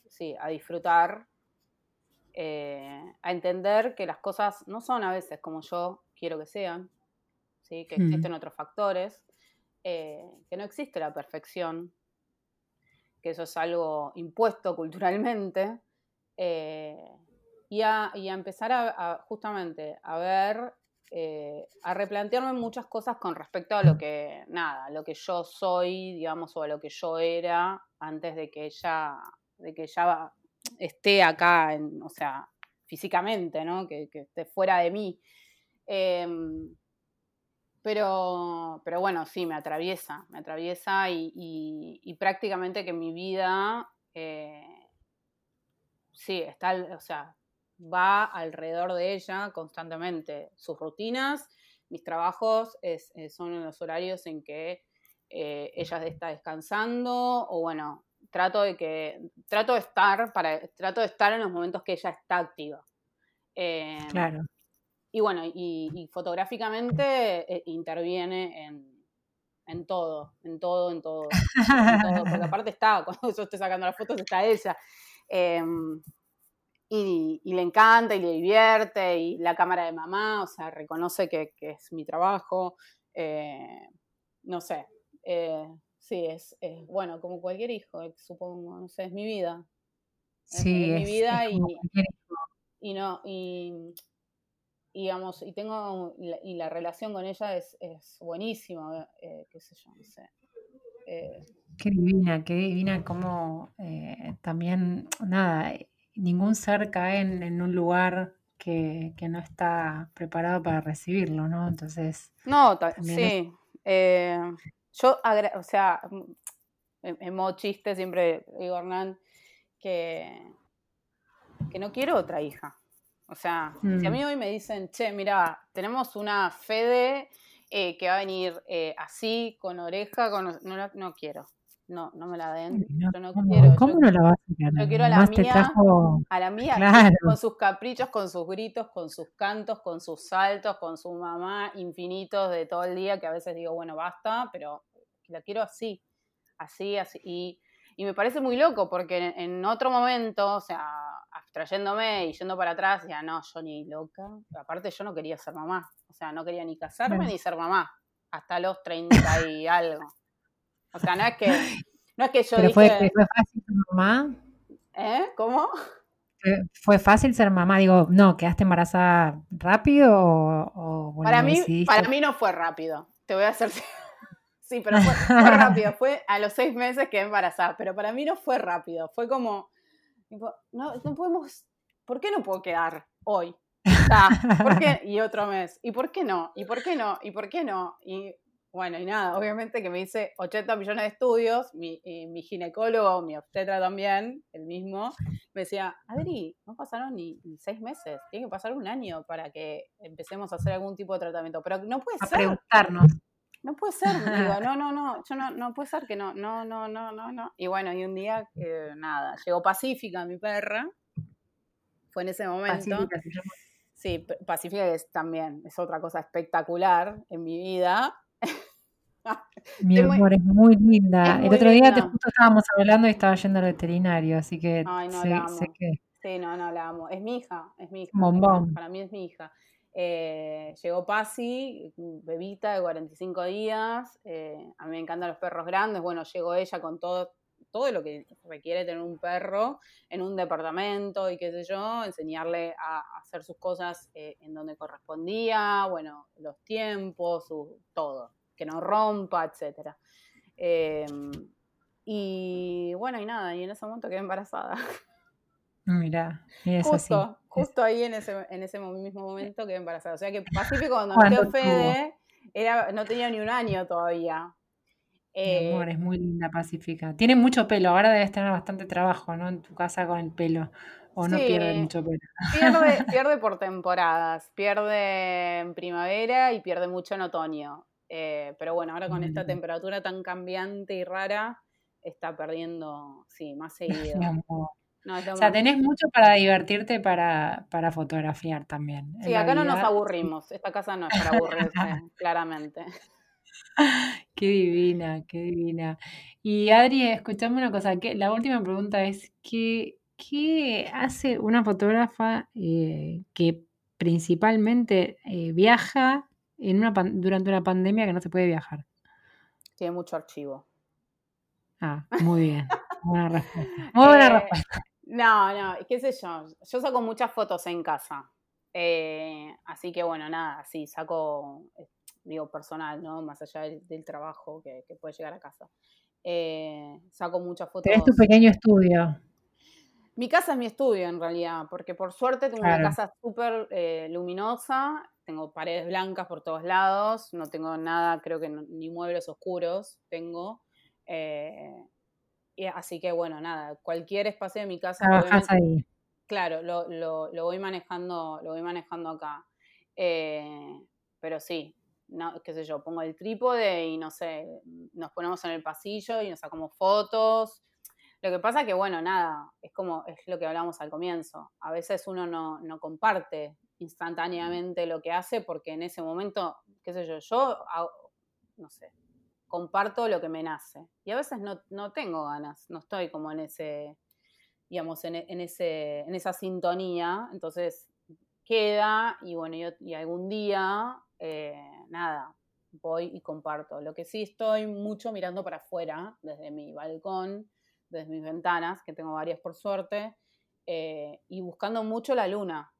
sí, a disfrutar, eh, a entender que las cosas no son a veces como yo quiero que sean, que mm. existen otros factores, eh, que no existe la perfección, que eso es algo impuesto culturalmente, eh, y, a, empezar a, justamente a ver, eh, a replantearme muchas cosas con respecto a lo que, nada, lo que yo soy, digamos, o a lo que yo era antes de que ella, de que ella esté acá, o sea, físicamente, ¿no? Que, que esté fuera de mí. Em, pero, pero bueno, sí, me atraviesa, me atraviesa y, prácticamente que mi vida, eh, sí, está, o sea, va alrededor de ella constantemente. Sus rutinas, mis trabajos es, son en los horarios en que eh, ella está descansando o bueno, trato de que, trato de estar para, trato de estar en los momentos que ella está activa. Eh, claro. Y bueno, y, fotográficamente eh, interviene en, todo, en todo, en todo, Porque aparte está, cuando yo estoy sacando las fotos, está ella. Em, y, le encanta y le divierte, y la cámara de mamá, o sea, reconoce que, es mi trabajo. Eh, no sé. Eh, sí, es, bueno, como cualquier hijo, supongo, no sé, es mi vida. Sí, es, mi vida y, y no, y y, digamos, y tengo, y la, relación con ella es, es buenísima, eh, qué sé yo, no sé. Eh. Qué divina, qué divina, como eh, también, nada, ningún ser cae en, un lugar que, no está preparado para recibirlo, ¿no? Entonces... No, sí. yo, o sea, en, modo chiste siempre digo, Hernán, que, que no quiero otra hija. O sea, si a mm. mí hoy me dicen, che, mira, tenemos una Fede eh, que va a venir eh, así, con oreja, con... No, no, quiero. No, no me la den. yo no ¿cómo, quiero. ¿Cómo no la vas a querer? Yo quiero a la mía, a la mía, con sus caprichos, con sus gritos, con sus cantos, con sus saltos, con su mamá infinitos de todo el día, que a veces digo, bueno, basta, pero la quiero así, así, así. Y, y me parece muy loco, porque en, en otro momento, o sea, abstrayéndome y yendo para atrás, ya no, yo ni loca. Aparte, yo no quería ser mamá. O sea, no quería ni casarme ni ser mamá. Hasta los 30 y algo. O sea, no es que, no es que yo Pero fue, fue fácil ser mamá. ¿Eh? ¿Cómo? ¿Fue fácil ser mamá? Digo, no, ¿quedaste embarazada rápido o, para, mí, para mí no fue rápido. Te voy a hacer... Sí, pero fue, fue rápido. Fue a los seis meses que embarazada. Pero para mí no fue rápido. Fue como no, no podemos, ¿por qué no puedo quedar hoy? ¿por qué? Y otro mes. ¿Y por qué no? ¿Y por qué no? ¿Y por qué no? Y bueno, y nada, obviamente que me hice 80 millones de estudios, mi, mi ginecólogo, mi obstetra también, el mismo, me decía, Adri, no pasaron ni, seis meses, tiene que pasar un año para que empecemos a hacer algún tipo de tratamiento, pero no puede a ser. preguntarnos. No puede ser, digo, no, no, no, yo no, no puede ser que no, no, no, no, no, no. Y bueno, y un día, eh, nada, llegó Pacífica, mi perra, fue en ese momento. sí, Pacífica es también, es otra cosa espectacular en mi vida. Mi amor, es muy linda. El otro día te justo estábamos hablando y estaba yendo al veterinario, así que Ay, no, la amo. Sí, no, no, la amo. Es mi hija, es mi hija. Bombón. Para mí es mi hija. Eh, llegó Pasi, bebita de 45 días. Eh, a mí me encantan los perros grandes. Bueno, llegó ella con todo, todo lo que requiere tener un perro en un departamento y qué sé yo, enseñarle a hacer sus cosas eh, en donde correspondía, bueno, los tiempos, su, todo, que no rompa, etcétera. Em, y bueno, y nada, y en ese momento quedé embarazada. Mira, es justo, así. justo ahí en ese, en ese mismo momento quedé embarazada. O sea que Pacífico cuando nació Fede era, no tenía ni un año todavía. Mi amor, eh, es muy linda Pacífica. Tiene mucho pelo, ahora debes tener bastante trabajo, ¿no? En tu casa con el pelo. O no pierde mucho pelo. Pierde, pierde por temporadas. Pierde en primavera y pierde mucho en otoño. Eh, pero bueno, ahora con esta mm. temperatura tan cambiante y rara, está perdiendo, sí, más seguido. O sea, tenés mucho para divertirte para, para fotografiar también. Sí, acá no nos aburrimos. Esta casa no es para aburrirse, claramente. Qué divina, qué divina. Y Adri, escuchame una cosa, que la última pregunta es, ¿qué, qué hace una fotógrafa eh, que principalmente eh, viaja en una durante una pandemia que no se puede viajar? Tiene mucho archivo. Ah, muy bien. buena respuesta. Muy buena eh, respuesta. No, no, qué sé yo. Yo saco muchas fotos en casa. así que bueno, nada, sí, saco digo, personal, ¿no? Más allá del, trabajo que, puede llegar a casa. Eh, saco muchas fotos. Es tu pequeño estudio. Mi casa es mi estudio en realidad, porque por suerte tengo una casa súper eh, luminosa, tengo paredes blancas por todos lados, no tengo nada, creo que ni muebles oscuros tengo. Eh, así que bueno, nada, cualquier espacio de mi casa. ahí. Claro, lo, lo, voy manejando, lo voy manejando acá. pero sí, no, qué sé yo, pongo el trípode y no sé, nos ponemos en el pasillo y nos sacamos fotos. Lo que pasa que, bueno, nada, es como, es lo que hablamos al comienzo. A veces uno no, no comparte instantáneamente lo que hace porque en ese momento, qué sé yo, yo, no sé, comparto lo que me nace. Y a veces no, no tengo ganas, no estoy como en ese, digamos, en, en, ese, en esa sintonía. Entonces queda y bueno, yo, y algún día eh, nada, voy y comparto. Lo que sí estoy mucho mirando para afuera, desde mi balcón, desde mis ventanas, que tengo varias por suerte, eh, y buscando mucho la luna,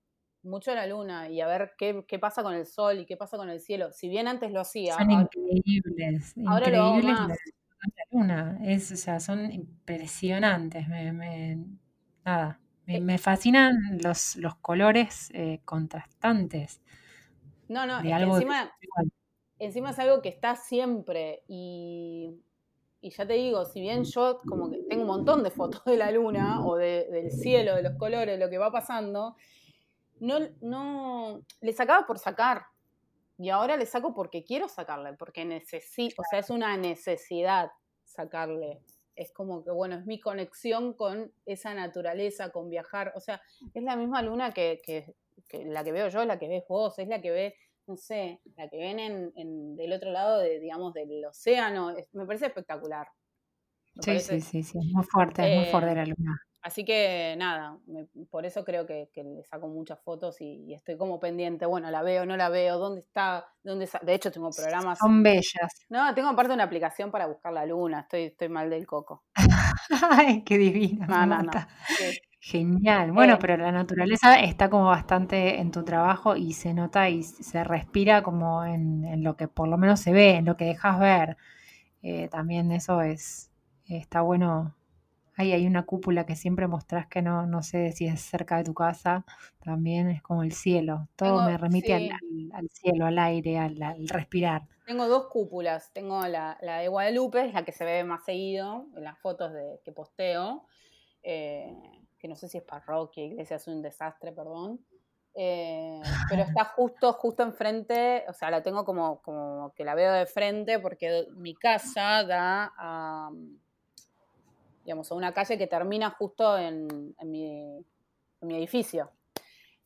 mucho la luna y a ver qué, pasa con el sol y qué pasa con el cielo. Si bien antes lo hacía. Son increíbles, ahora increíbles lo La luna, es, o sea, son impresionantes. Me, nada, me, eh fascinan los, los colores eh, contrastantes. No, no, encima, encima es algo que está siempre y, ya te digo, si bien yo como que tengo un montón de fotos de la luna o del cielo, de los colores, lo que va pasando, no, no, le sacaba por sacar. Y ahora le saco porque quiero sacarle, porque necesito, o sea, es una necesidad sacarle. Es como que, bueno, es mi conexión con esa naturaleza, con viajar. O sea, es la misma luna que, que la que veo yo, la que ves vos, es la que ve, no sé, la que ven en, del otro lado, de, digamos, del océano. me parece espectacular. sí, sí, sí, sí, es muy fuerte, es muy fuerte la luna. Así que nada, por eso creo que, le saco muchas fotos y, estoy como pendiente. Bueno, la veo, no la veo, ¿dónde está? ¿Dónde De hecho, tengo programas. Son bellas. No, tengo aparte una aplicación para buscar la luna. Estoy, estoy mal del coco. Ay, qué divina. No, Genial. Bueno, eh, pero la naturaleza está como bastante en tu trabajo y se nota y se respira como en, lo que por lo menos se ve, en lo que dejas ver. Eh, también eso es, está bueno. Ahí hay una cúpula que siempre mostrás que no, no sé si es cerca de tu casa, también es como el cielo. Todo me remite al, cielo, al aire, al, respirar. Tengo dos cúpulas. Tengo la, de Guadalupe, es la que se ve más seguido en las fotos de, que posteo. Eh, que no sé si es parroquia, iglesia, es un desastre, perdón. Eh, pero está justo, justo enfrente, o sea, la tengo como, como que la veo de frente porque mi casa da a, digamos, a una calle que termina justo en, mi, edificio.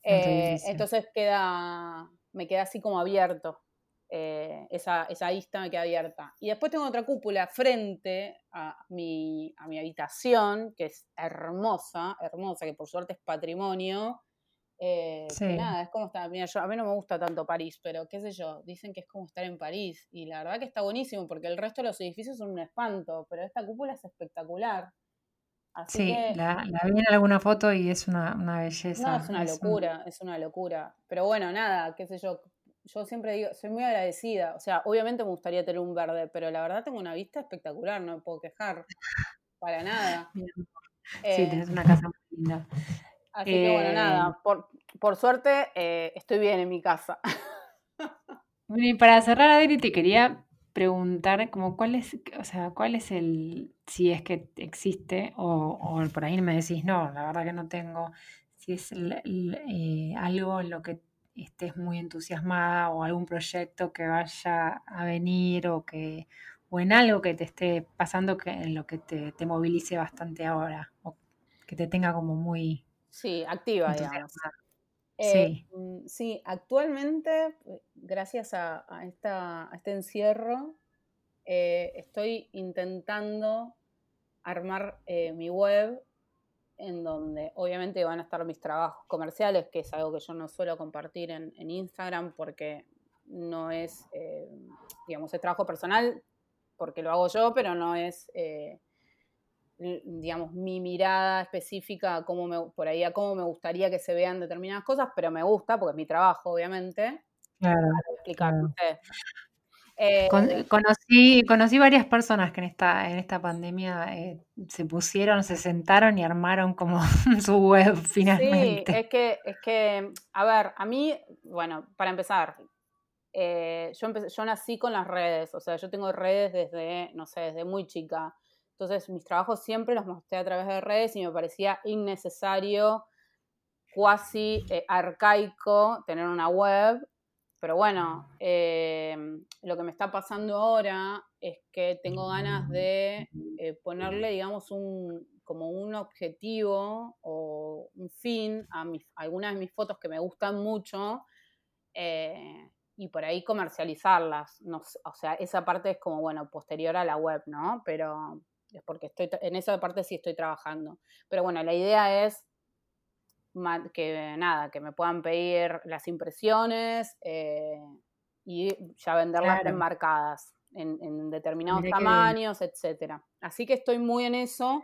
Eh, entonces queda, me queda así como abierto. eh, esa, esa vista me queda abierta. Y después tengo otra cúpula frente a mi, a mi habitación, que es hermosa, hermosa, que por suerte es patrimonio. Eh, nada, es como estar, mira, yo, a mí no me gusta tanto París, pero qué sé yo, dicen que es como estar en París. Y la verdad que está buenísimo, porque el resto de los edificios son un espanto, pero esta cúpula es espectacular. sí, la, vi en alguna foto y es una, belleza. No, es una locura, es una locura. Pero bueno, nada, qué sé yo, yo siempre digo, soy muy agradecida. O sea, obviamente me gustaría tener un verde, pero la verdad tengo una vista espectacular, no me puedo quejar. Para nada. Sí, eh, tenés una casa muy linda. Así que bueno, nada, eh, por, suerte eh, estoy bien en mi casa. y para cerrar, Adri, te quería preguntar como cuál es, o sea, cuál es el, si es que existe, o, o por ahí me decís, no, la verdad que no tengo, si es algo en lo que estés muy entusiasmada o algún proyecto que vaya a venir o que o en algo que te esté pasando que en lo que te, movilice bastante ahora o que te tenga como muy sí activa digamos eh, sí. Mm, sí actualmente gracias a, esta, este encierro eh, estoy intentando armar eh, mi web en donde obviamente van a estar mis trabajos comerciales, que es algo que yo no suelo compartir en, Instagram porque no es, eh, digamos, es trabajo personal, porque lo hago yo, pero no es, eh, digamos, mi mirada específica cómo me, por ahí a cómo me gustaría que se vean determinadas cosas, pero me gusta, porque es mi trabajo, obviamente. Claro. Explicar, eh, conocí, conocí varias personas que en esta, en esta pandemia eh, se pusieron, se sentaron y armaron como su web finalmente. Sí, es que, es que, a ver, a mí, bueno, para empezar, eh, yo, yo nací con las redes, o sea, yo tengo redes desde, no sé, desde muy chica. Entonces, mis trabajos siempre los mostré a través de redes y me parecía innecesario, cuasi arcaico tener una web pero bueno, em, lo que me está pasando ahora es que tengo ganas de eh, ponerle, digamos, un, como un objetivo o un fin a, mis, algunas de mis fotos que me gustan mucho eh, y por ahí comercializarlas. O sea, esa parte es como, bueno, posterior a la web, ¿no? Pero porque estoy, en esa parte sí estoy trabajando. Pero bueno, la idea es que nada, que me puedan pedir las impresiones eh, y ya venderlas enmarcadas en, determinados tamaños, etcétera. Así que estoy muy en eso.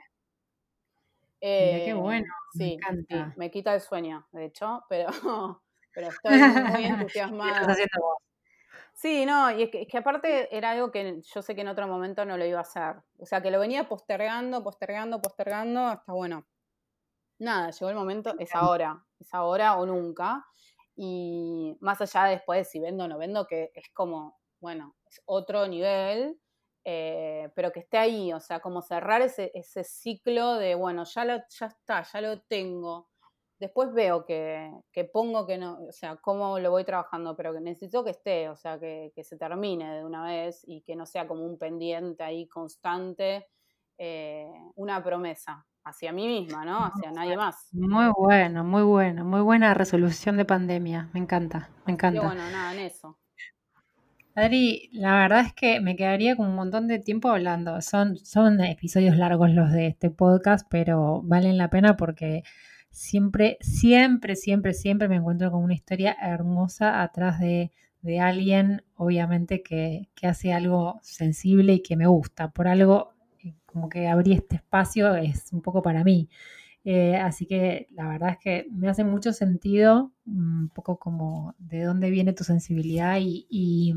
qué eh, bueno. Sí, me, me quita el sueño, de hecho, pero, pero estoy muy entusiasmada. Sí, no, y es que, es que, aparte era algo que yo sé que en otro momento no lo iba a hacer. O sea, que lo venía postergando, postergando, postergando, hasta bueno, nada, llegó el momento, es ahora, es ahora o nunca. Y más allá de después si vendo o no vendo, que es como, bueno, es otro nivel, eh, pero que esté ahí, o sea, como cerrar ese, ese ciclo de, bueno, ya, lo, ya está, ya lo tengo. Después veo que, que, pongo que no, o sea, cómo lo voy trabajando, pero que necesito que esté, o sea, que, que se termine de una vez y que no sea como un pendiente ahí constante, eh, una promesa hacia mí misma, ¿no? Hacia nadie más. Muy bueno, muy bueno, muy buena resolución de pandemia, me encanta, me encanta. Y bueno, nada, en eso. Adri, la verdad es que me quedaría con un montón de tiempo hablando. Son, son episodios largos los de este podcast, pero valen la pena porque siempre, siempre, siempre, siempre me encuentro con una historia hermosa atrás de, de alguien, obviamente, que, que hace algo sensible y que me gusta. Por algo como que abrí este espacio es un poco para mí. Eh, así que la verdad es que me hace mucho sentido, un poco como de dónde viene tu sensibilidad y, y,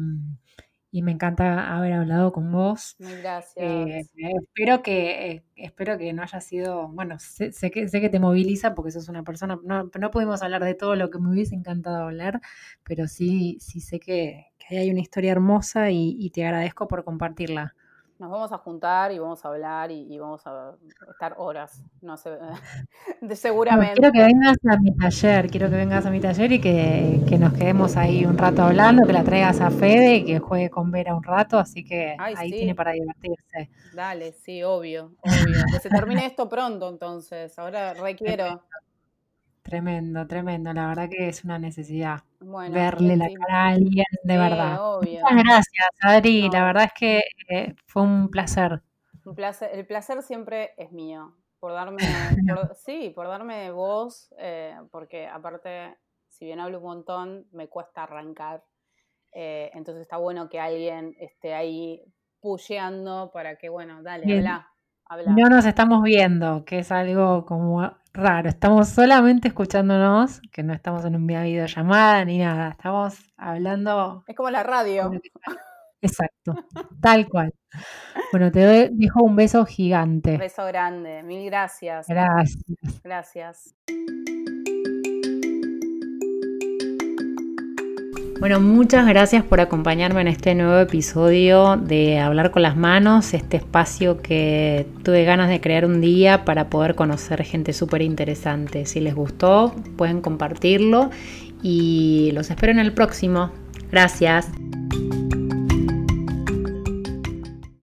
me encanta haber hablado con vos. Gracias. Eh, espero, que, espero que no haya sido, bueno, sé, que, sé que te moviliza porque sos una persona, no, no pudimos hablar de todo lo que me hubiese encantado hablar, pero sí, sí sé que, que hay una historia hermosa y te agradezco por compartirla nos vamos a juntar y vamos a hablar y, vamos a estar horas, no sé, de, seguramente. quiero que vengas a mi taller, quiero que vengas a mi taller y que, nos quedemos ahí un rato hablando, que la traigas a Fede y que juegue con Vera un rato, así que ahí tiene para divertirse. Dale, sí, obvio, obvio. Que se termine esto pronto entonces, ahora requiero. Tremendo, tremendo, la verdad que es una necesidad. Verle la cara a alguien, de verdad. Muchas gracias, Adri. La verdad es que eh, fue un placer. Un placer. El placer siempre es mío. Por darme, sí, por darme voz, eh, porque aparte, si bien hablo un montón, me cuesta arrancar. Eh, entonces está bueno que alguien esté ahí pusheando para que, bueno, dale, habla. No nos estamos viendo, que es algo como raro. Estamos solamente escuchándonos, que no estamos en una videollamada ni nada. Estamos hablando. Es como la radio. Exacto, tal cual. Bueno, te dejo un beso gigante. Un beso grande, mil gracias. Gracias. Gracias. Bueno, muchas gracias por acompañarme en este nuevo episodio de Hablar con las Manos, este espacio que tuve ganas de crear un día para poder conocer gente súper interesante. Si les gustó, pueden compartirlo y los espero en el próximo. Gracias.